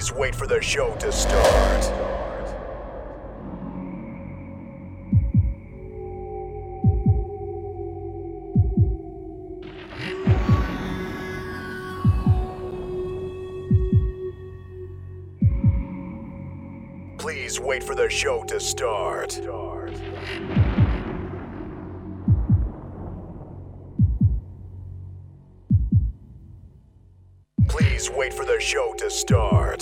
Please wait for the show to start. Please wait for the show to start. Wait for the show to start.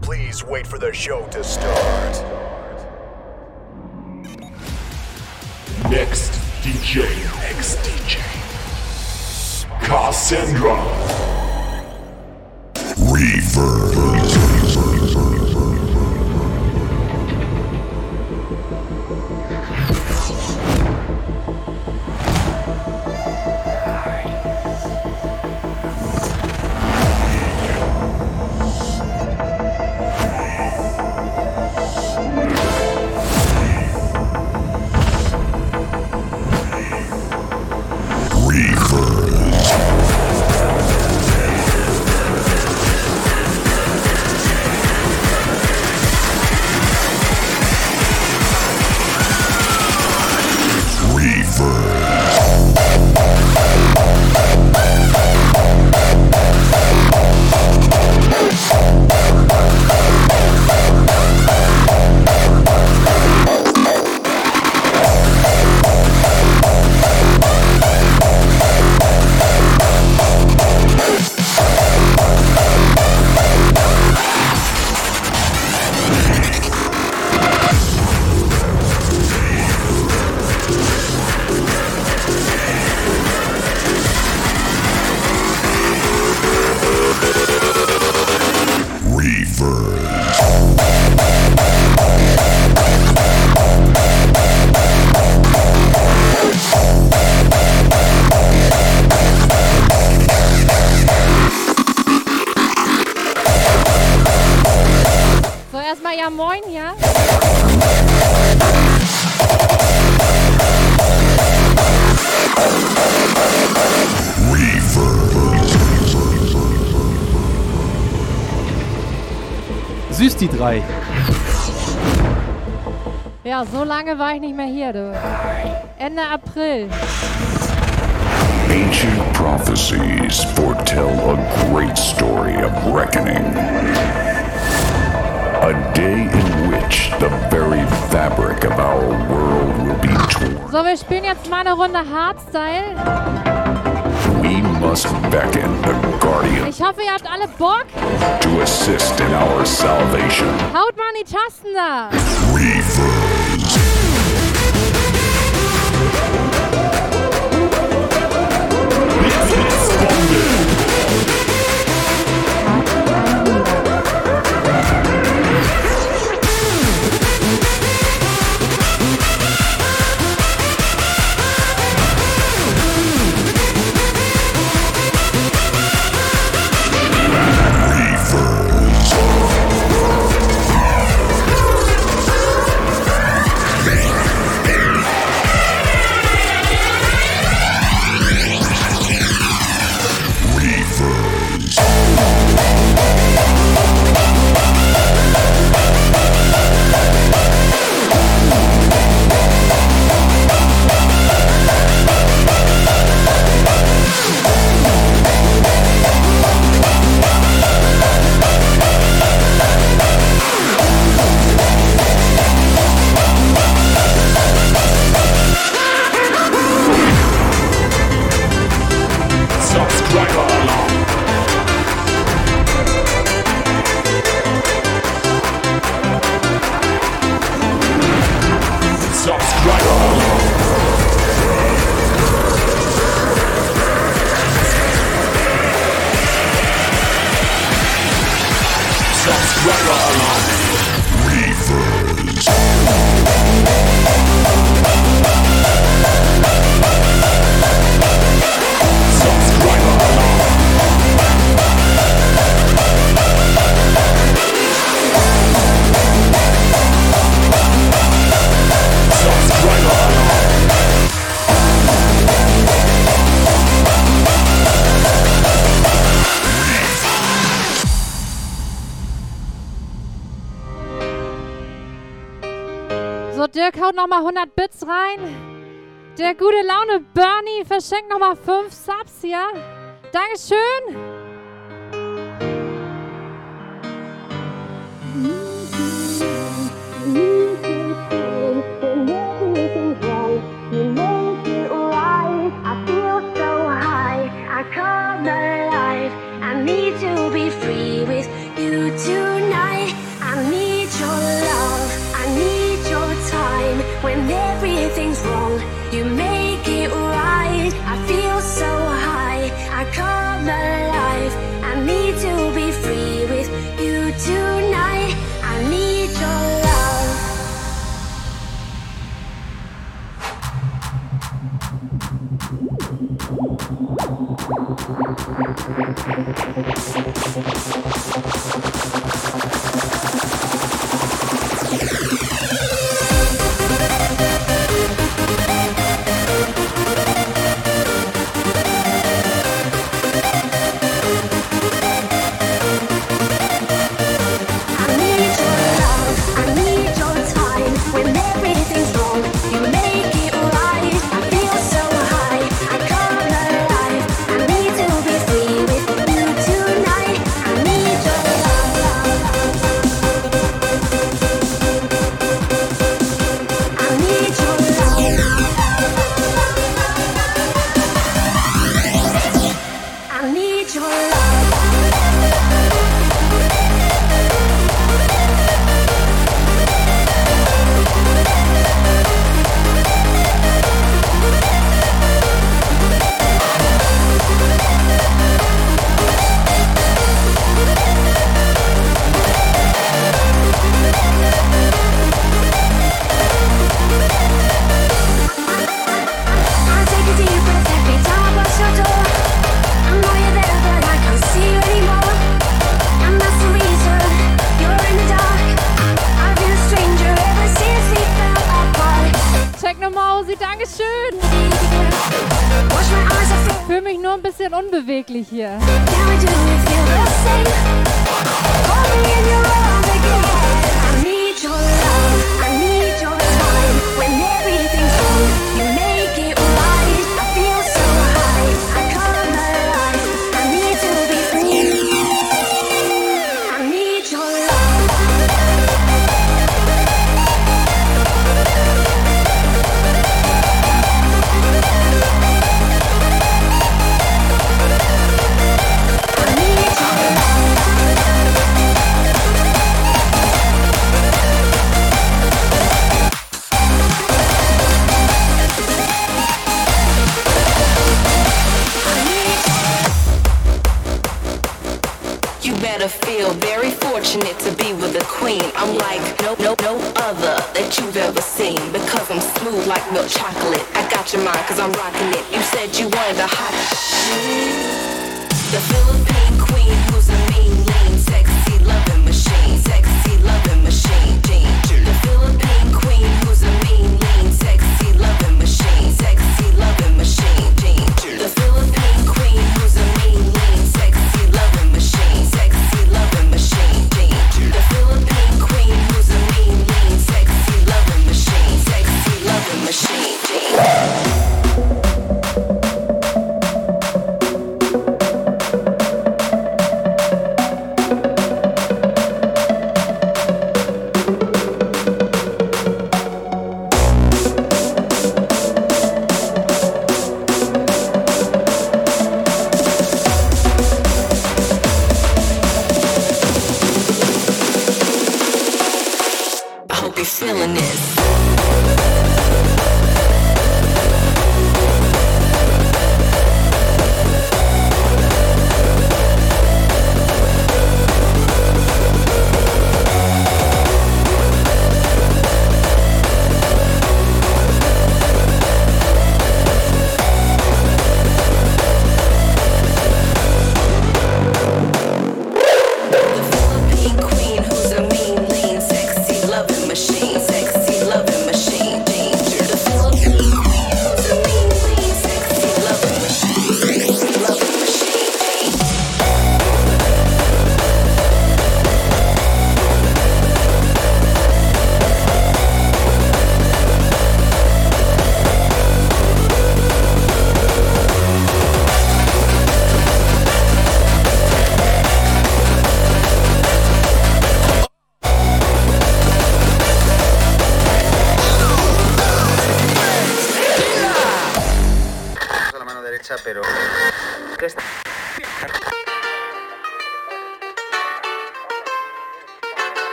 Please wait for the show to start. Next DJ. Next DJ. Cassandra. So, Ja, so lange war ich nicht mehr hier, du. Ende April. Ancient prophecies foretell a great story of reckoning. A day in which the very fabric of our world will be torn. So, wir spielen jetzt mal eine Runde Hardstyle. We must beckon the Guardian Ich hoffe, ihr habt alle Bock. to assist in our salvation. Haut mal an die Tasten da. nochmal 100 Bits rein. Der gute Laune Bernie verschenkt nochmal 5 Subs hier. Dankeschön. You made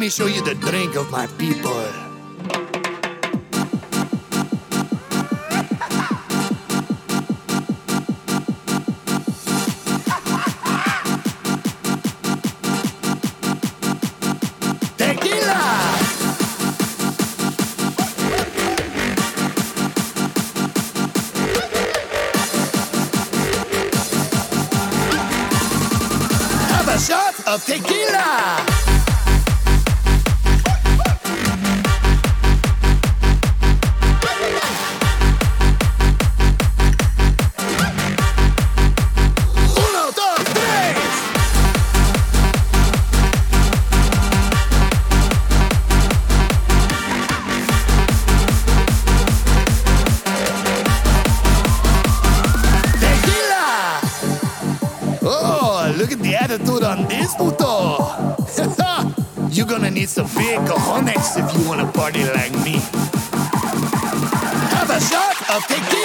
me show you the drink of my people. big cojones if you wanna party like me. Have a shot of tequila.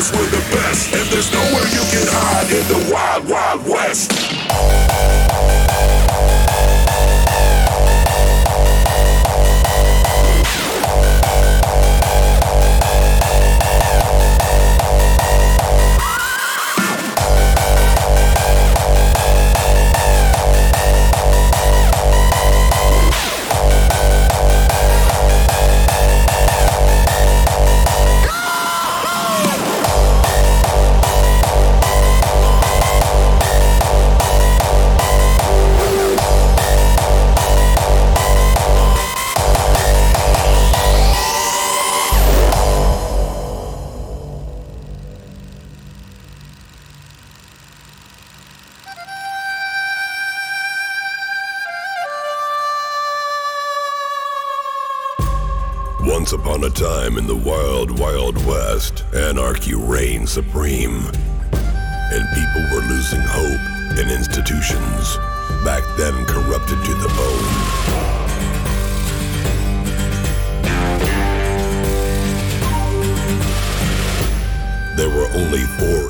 Cause we're the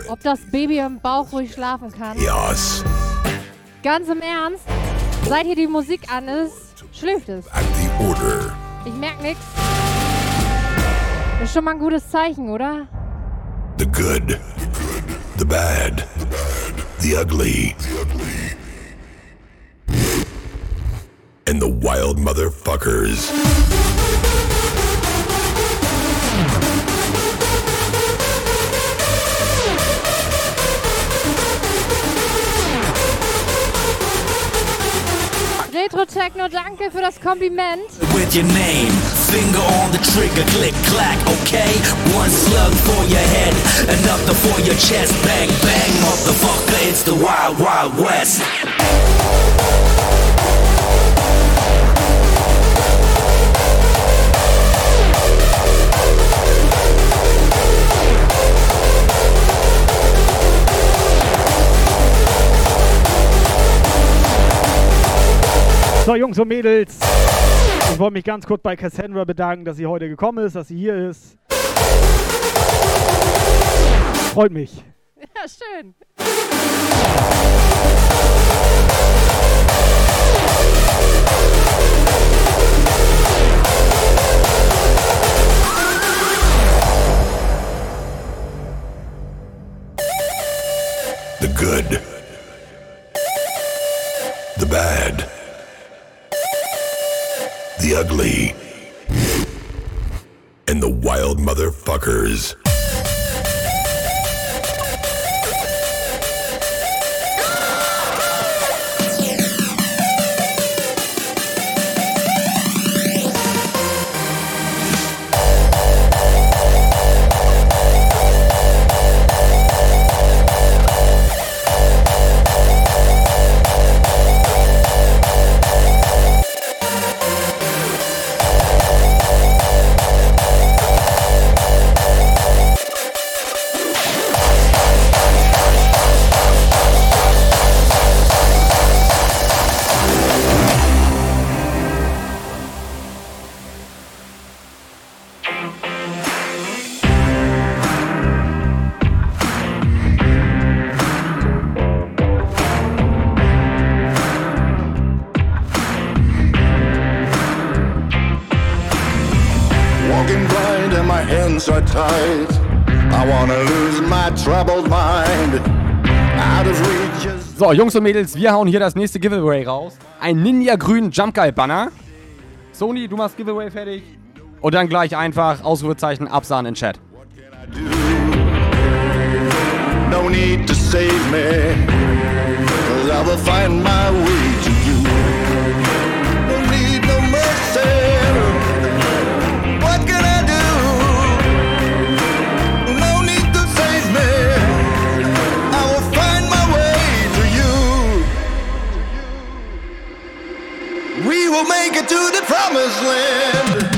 Ob das Baby im Bauch ruhig schlafen kann? Yes. Ganz im Ernst, seit hier die Musik an ist, schläft es. Ich merke nichts. Ist schon mal ein gutes Zeichen, oder? The good, the bad, the ugly. And the wild motherfuckers. Danke für das Kompliment. with your name. Finger on the trigger, click, clack, okay? One slug for your head, another for your chest. Bang, bang, motherfucker, it's the Wild Wild West. So, Jungs und Mädels. Ich wollte mich ganz kurz bei Cassandra bedanken, dass sie heute gekommen ist, dass sie hier ist. Freut mich. Ja, schön. The good. The bad. The ugly. And the wild motherfuckers. Jungs und Mädels, wir hauen hier das nächste Giveaway raus. Ein Ninja-grünen Jump Guide Banner. Sony, du machst Giveaway fertig. Und dann gleich einfach Ausrufezeichen absahen in Chat. no need to save me. Cause I will find my way to make it to the promised land.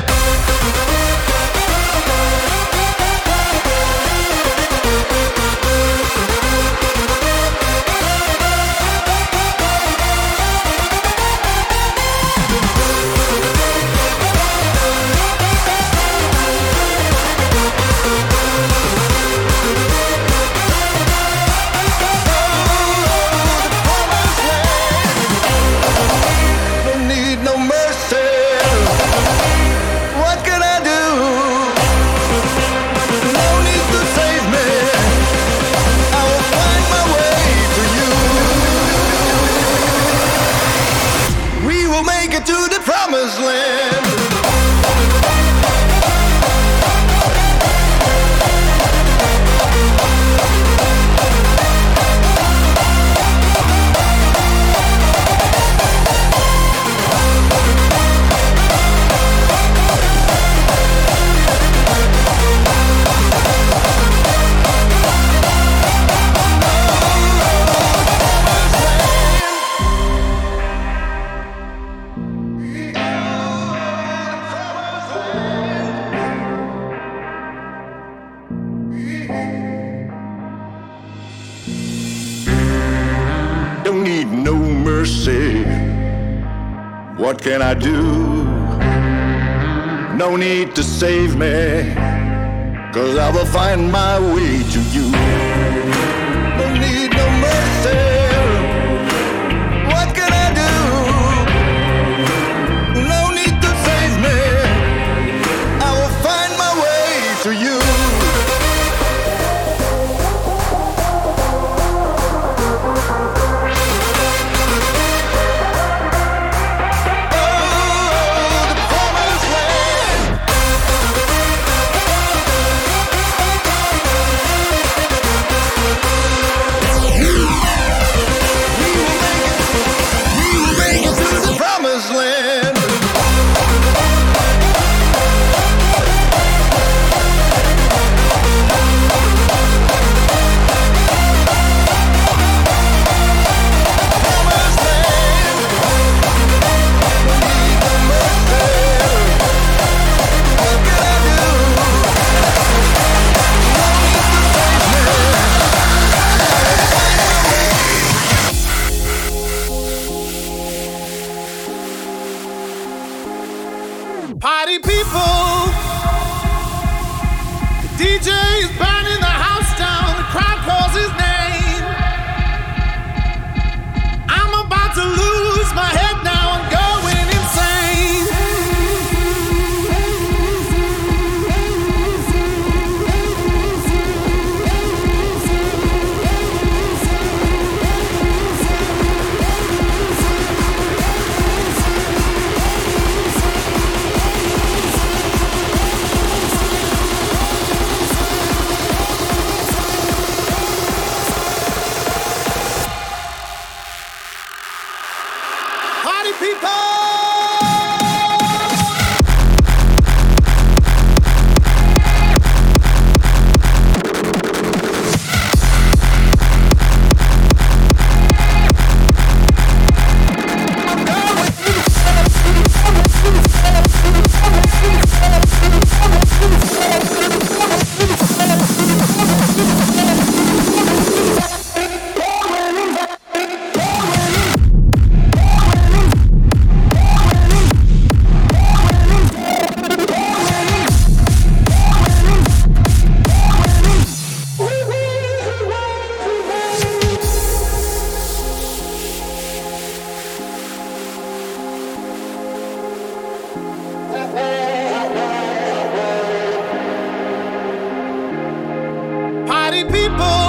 many people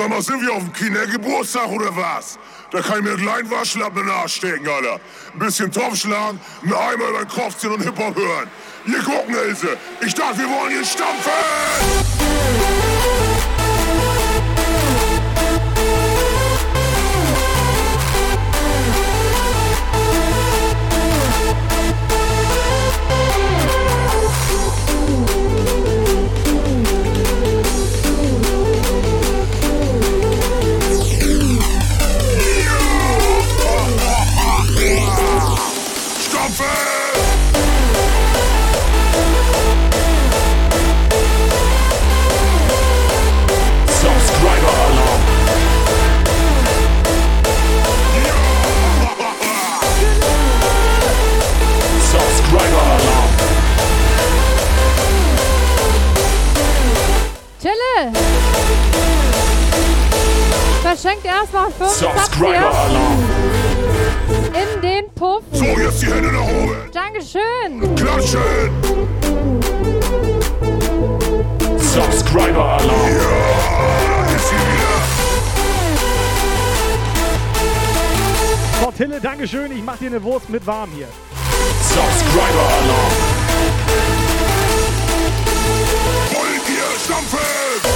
Sag mal, sind wir auf dem Kindergeburtstag oder was? Da kann ich mir einen kleinen Waschlappen in Alter. Ein bisschen Topf schlagen, einen Eimer über den Kopf ziehen und Hip-Hop hören. Hier gucken, Ilse. Ich dachte, wir wollen hier stampfen! Verschenkt erstmal 5 Subs Subscriber in den Puff. So, jetzt die Hände nach oben. Dankeschön. Klatschen! Subscriber Alarm. Ja, ist hier wieder. So, Tille, Dankeschön. Ich mach dir eine Wurst mit warm hier. Subscriber Alarm. Wollt ihr stampfen?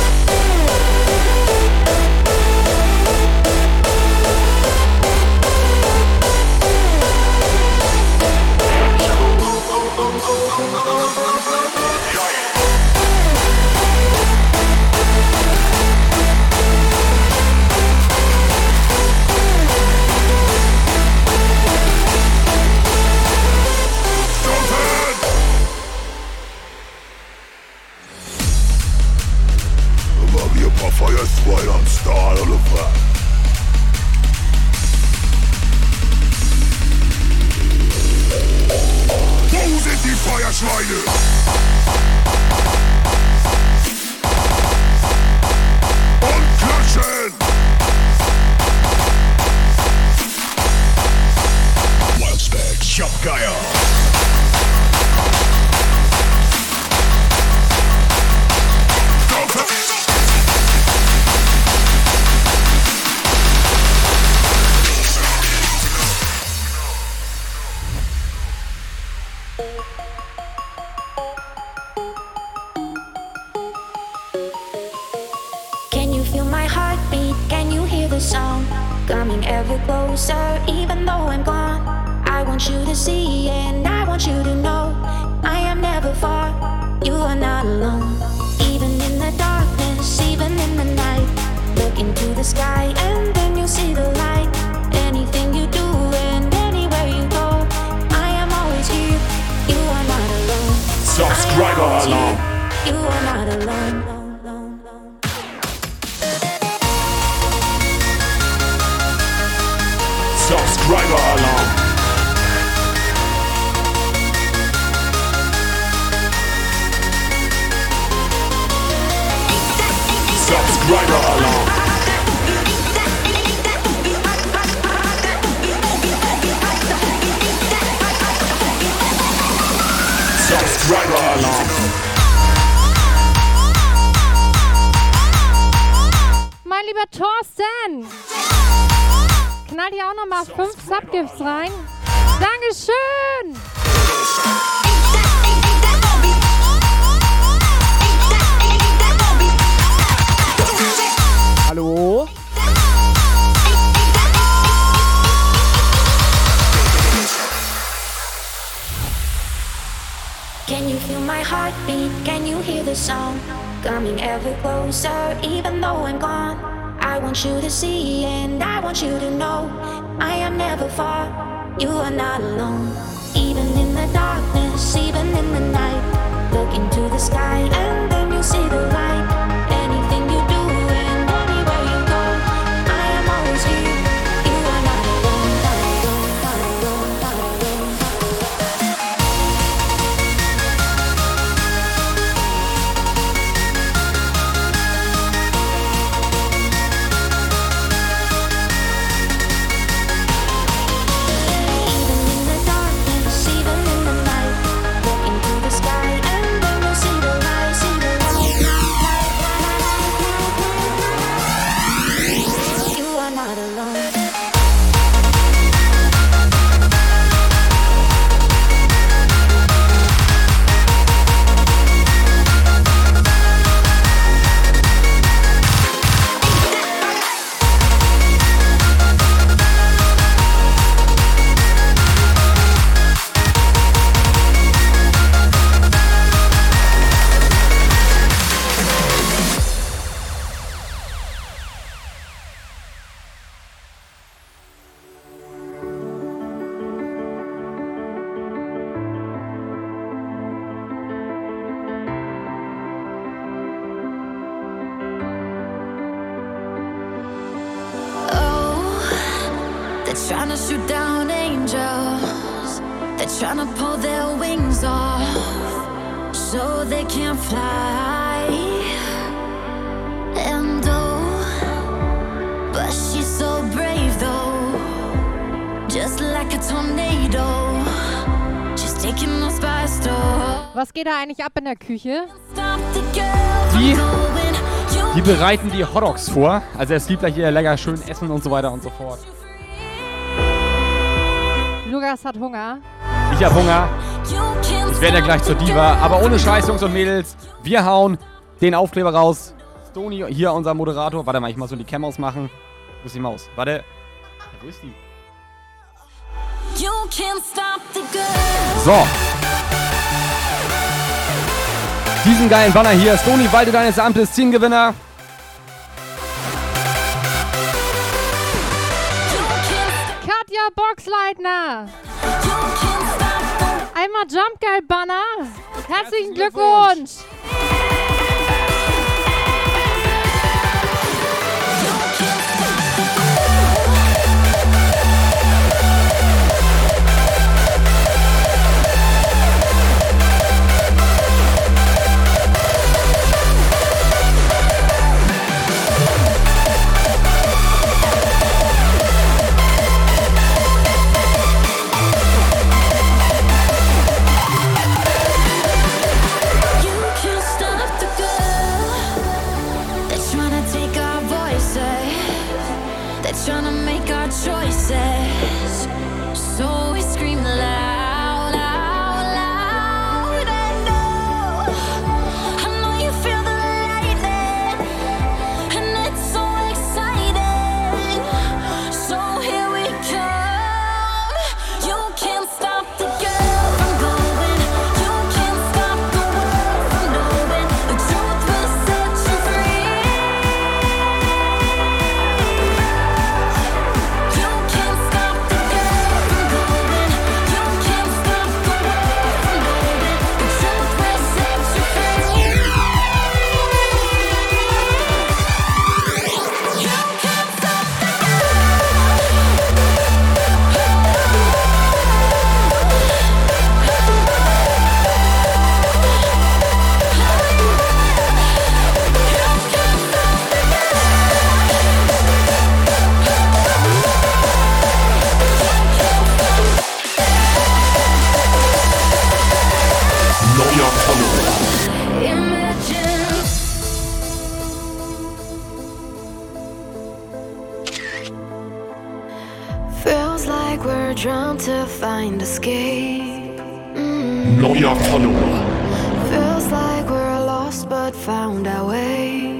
fire, right on style of that. Die Feuerschweine? Und klatschen! Wildstack, Shopgeier. Mein lieber Thorsten. Knall hier auch nochmal 5 Subgifts rein. Dankeschön. Hallo? Can you feel my heartbeat? Can you hear the sound? Coming ever closer, even though I'm gone. I want you to see and I want you to know I am never far. You are not alone. Even in the darkness, even in the night. Look into the sky and then you see the light. Geht da eigentlich ab in der Küche? Die- Die bereiten die Hotdogs vor. Also es gibt gleich hier lecker schön Essen und so weiter und so fort. Lukas hat Hunger. Ich hab Hunger. Ich werde ja gleich zur Diva. Aber ohne Scheiß, Jungs und Mädels. Wir hauen den Aufkleber raus. Stony, hier unser Moderator. Warte mal, ich muss so die Cam ausmachen. Wo ist die Maus? Warte. Ja, wo ist die? So. Diesen geilen Banner hier. Stony, walte deines Amtes, Ziehengewinner. Katja Boxleitner. Einmal Jump Guy Banner. Herzlichen Glückwunsch. You Neuer Follower. Feels like we're lost but found our way.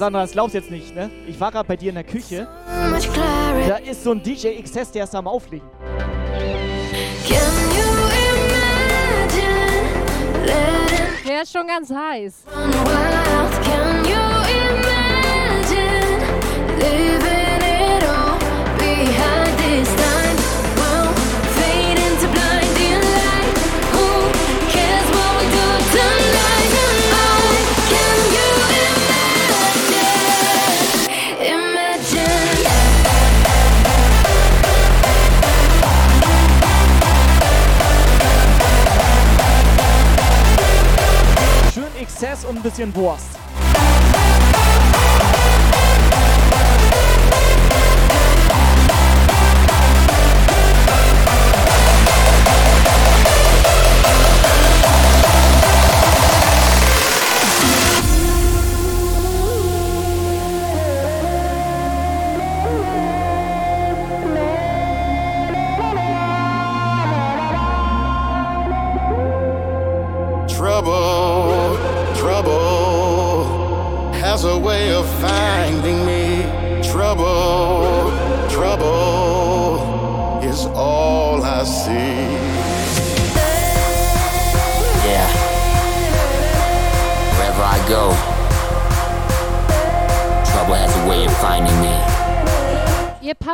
Sandra, das glaubst jetzt nicht, ne? Ich war gerade bei dir in der Küche. Da ist so ein DJ XS, der ist am Auflegen. Can you imagine letting Der ist schon ganz heiß. Can XS und ein bisschen Wurst.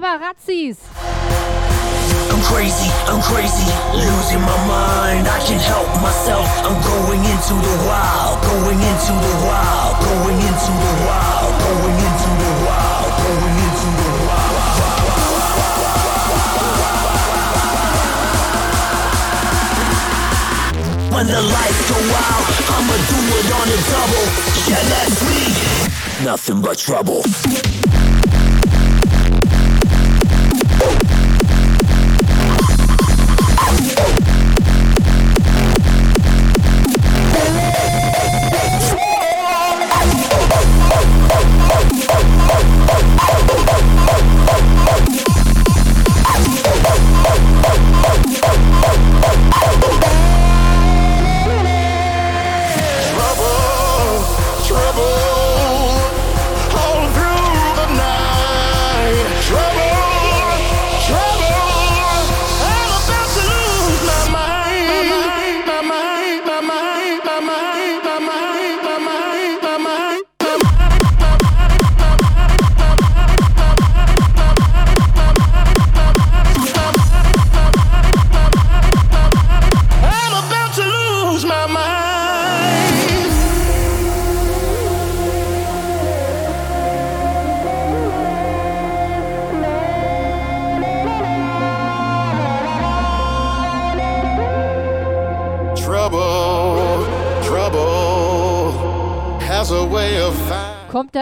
Paparazzis. I'm crazy, I'm crazy, losing my mind. I can't help myself. I'm going into the wild, going into the wild, going into the wild, going into the wild, going into the wild. When the lights go out, I'ma do it on a double. Yeah, that's me. Nothing but trouble. Trouble,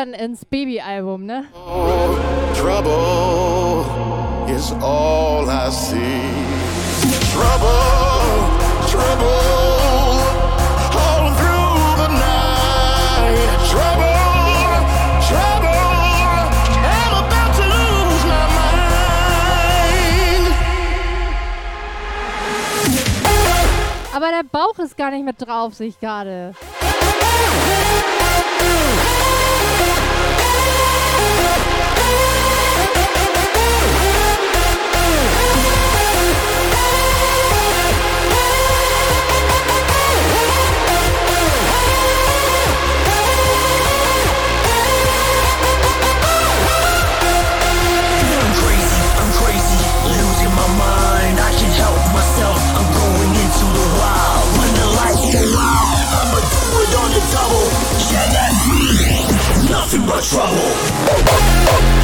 dann ins Baby-Album, ne? Trouble is all I see. Trouble, trouble, all through the night. Trouble, trouble, I'm about to lose my mind. Aber der Bauch ist gar nicht mit drauf, sehe ich gerade. too much trouble.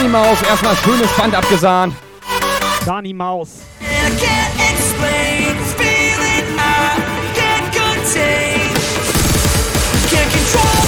Die Maus, erstmal schönes Band abgesahnt. Dani Maus. Can't control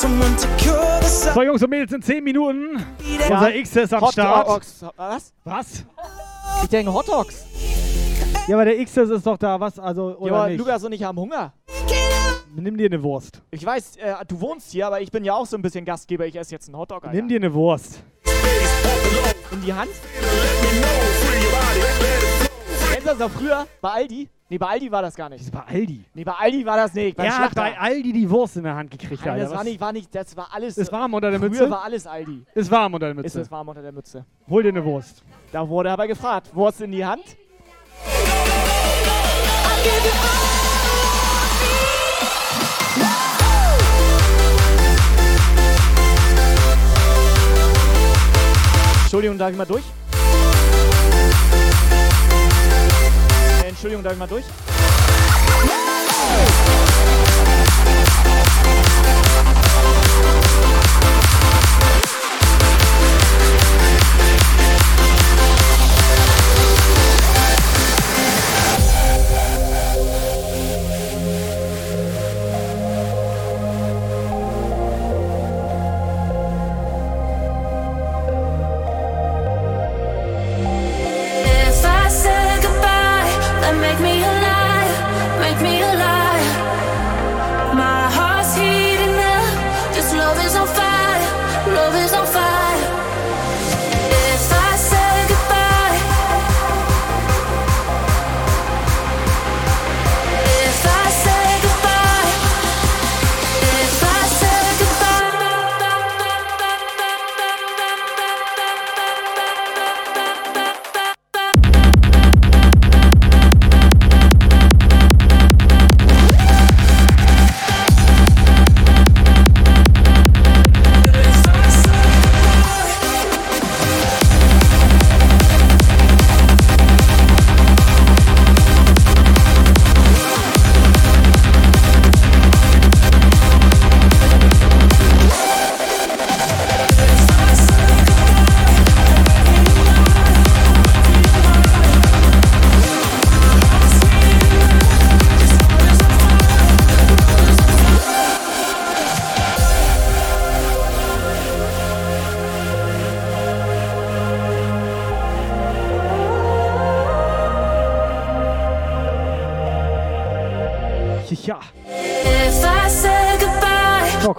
So, Jungs und Mädels, in 10 Minuten. Unser X ist am Hot Start. Dogs. Was? Was? Ich denke Hot Dogs. Ja, aber der X ist doch da, was? Also, Ja, oder aber nicht? Lukas und ich haben Hunger. Nimm dir eine Wurst. Ich weiß, äh, du wohnst hier, aber ich bin ja auch so ein bisschen Gastgeber. Ich esse jetzt einen Hotdog, Alter. Nimm dir eine Wurst. In die Hand? Kennst du das noch früher? Bei Aldi? Nee, bei Aldi war das gar nicht. Bei Aldi? Nee, bei Aldi war das nicht. Er hat Schlachter. bei Aldi die Wurst in der Hand gekriegt, Nein, Alter. das war nicht, war nicht, das war alles. Ist warm unter der früher Mütze? war alles Aldi. Ist warm unter der Mütze. Ist es warm unter der Mütze. Hol dir eine Wurst. Da wurde aber gefragt, Wurst in die Hand? Entschuldigung, darf ich mal durch? Entschuldigung, darf ich mal durch?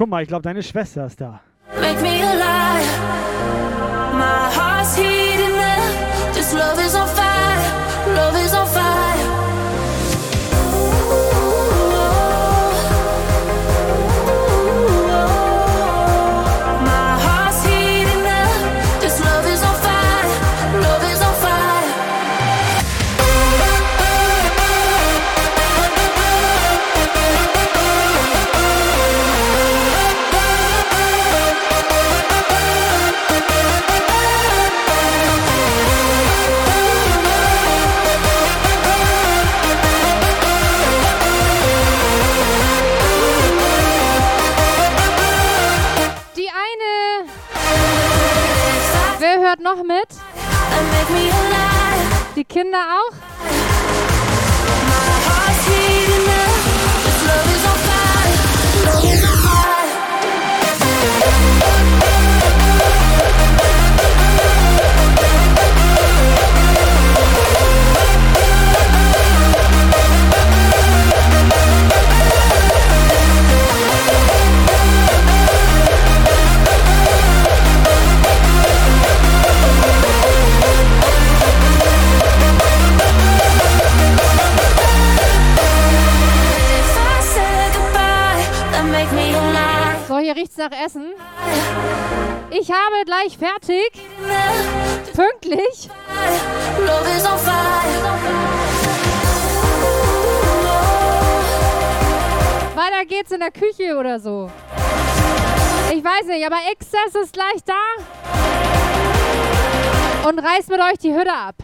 Guck mal, ich glaube, deine Schwester ist da. make me a liar. My heart's heating up, this love is on fire, love is on fire. Noch mit? Die Kinder nach Essen. Ich habe gleich fertig. Pünktlich. Weiter geht's in der Küche oder so. Ich weiß nicht, aber Exzess ist gleich da. Und reißt mit euch die Hütte ab.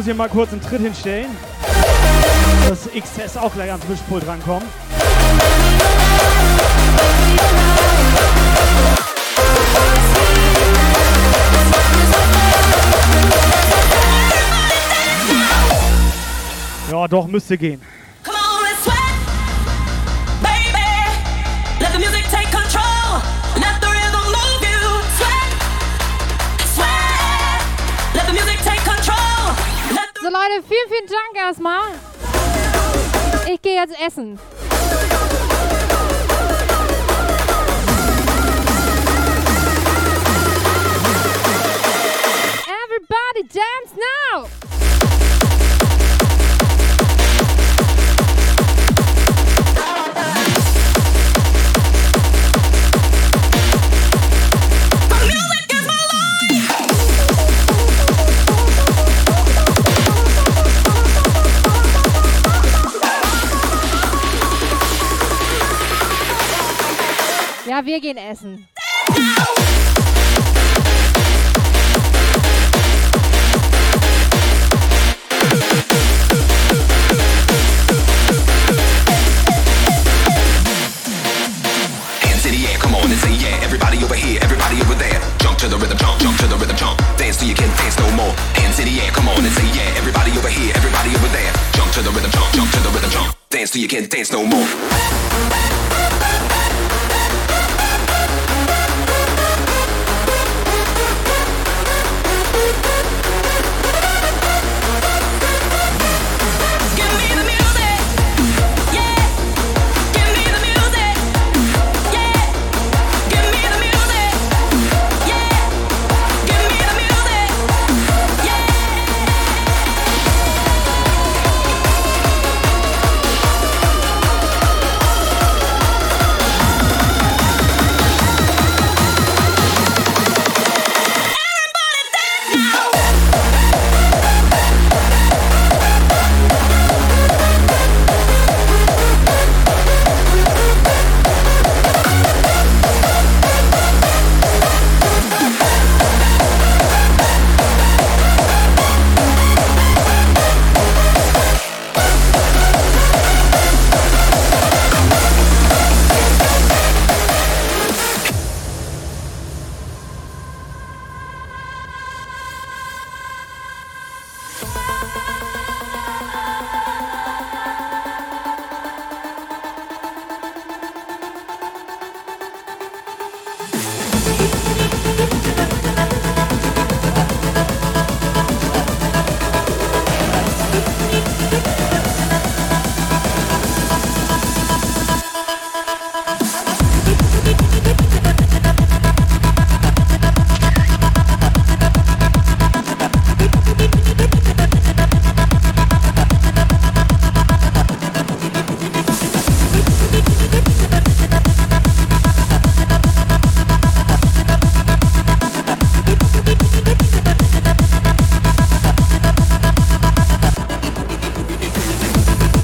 Muss hier mal kurz einen Tritt hinstellen, dass XS auch gleich ans Mischpult rankommt. Ja, doch, müsste gehen. Leute, vielen, vielen Dank erstmal. Ich gehe jetzt essen. Over here, everybody over there. Jump to the rhythm, jump, jump to the rhythm, jump. Dance till you can't dance no more. Hands in the air, come on and say yeah. Everybody over here, everybody over there. Jump to the rhythm, jump, jump to the rhythm, jump. Dance till you can't dance no more.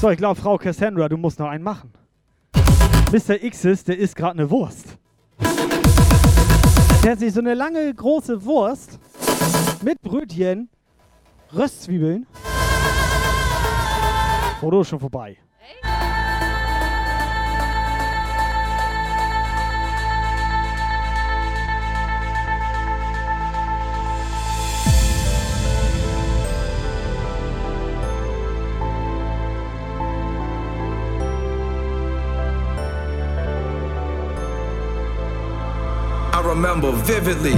So, ich glaube, Frau Cassandra, du musst noch einen machen. Mr. X's, der isst gerade eine Wurst. Der hat sich so eine lange, große Wurst mit Brötchen, Röstzwiebeln. Foto ist schon vorbei. Remember vividly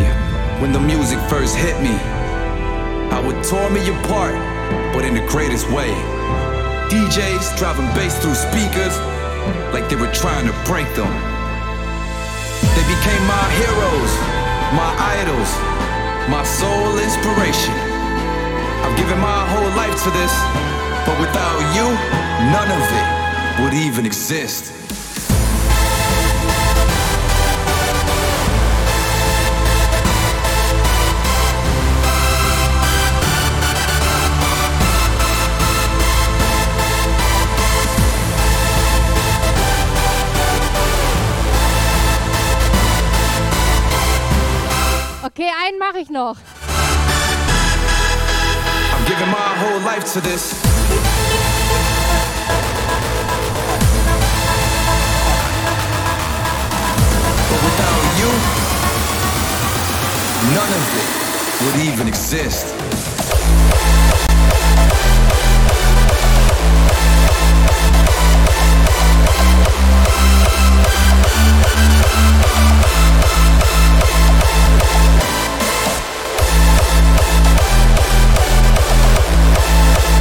when the music first hit me. How it tore me apart, but in the greatest way. DJs driving bass through speakers like they were trying to break them. They became my heroes, my idols, my sole inspiration. I've given my whole life to this, but without you, none of it would even exist. Ich noch. I'm giving my whole life to this. But without you, none of it would even exist.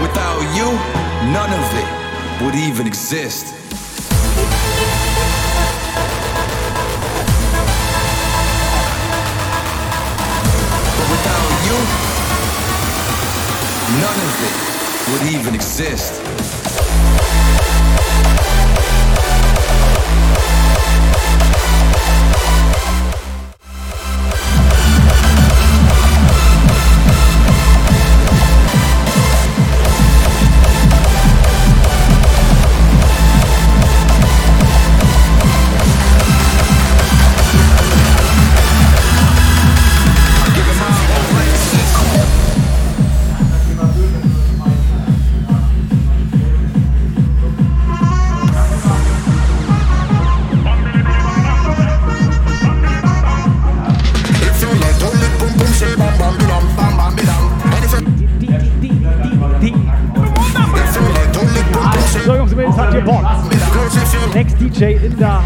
Without you, none of it would even exist. But without you, none of it would even exist. Jaden.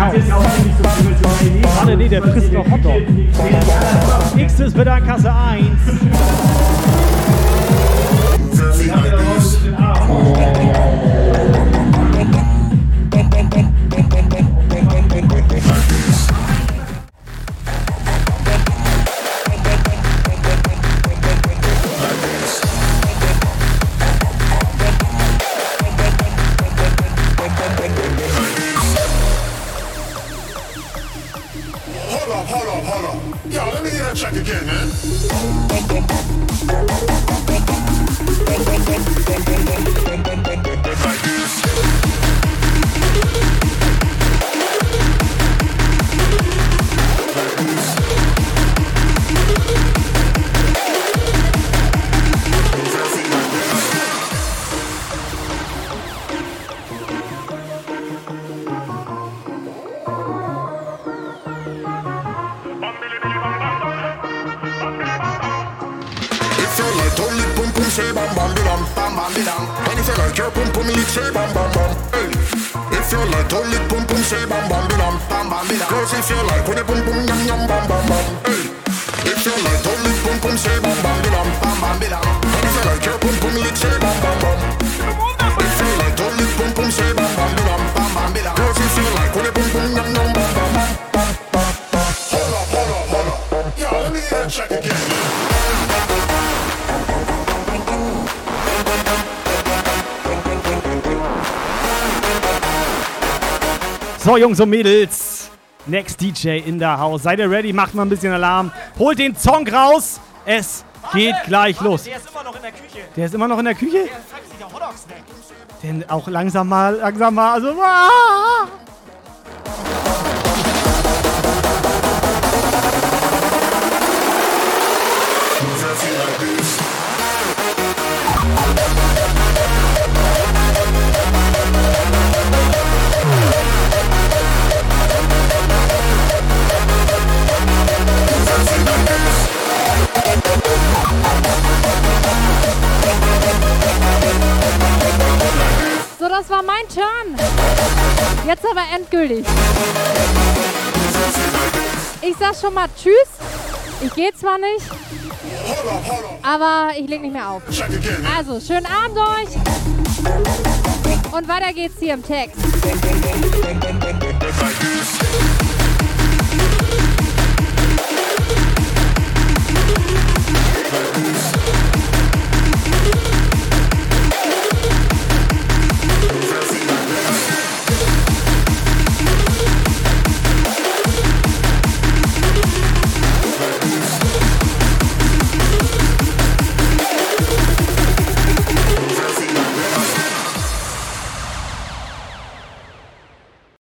So, Jungs und Mädels. Next DJ in der House. Seid ihr ready? Macht mal ein bisschen Alarm. Holt den Song raus. Es geht gleich los. Der ist immer noch in der Küche. Der ist immer noch in der Küche? Der zeigt sich der Hotdog-Snack. Denn auch langsam mal, langsam mal, also. Ah! das war mein Turn. Jetzt aber endgültig. Ich sag schon mal Tschüss. Ich gehe zwar nicht, aber ich leg nicht mehr auf. Also, schönen Abend euch. Und weiter geht's hier im Text.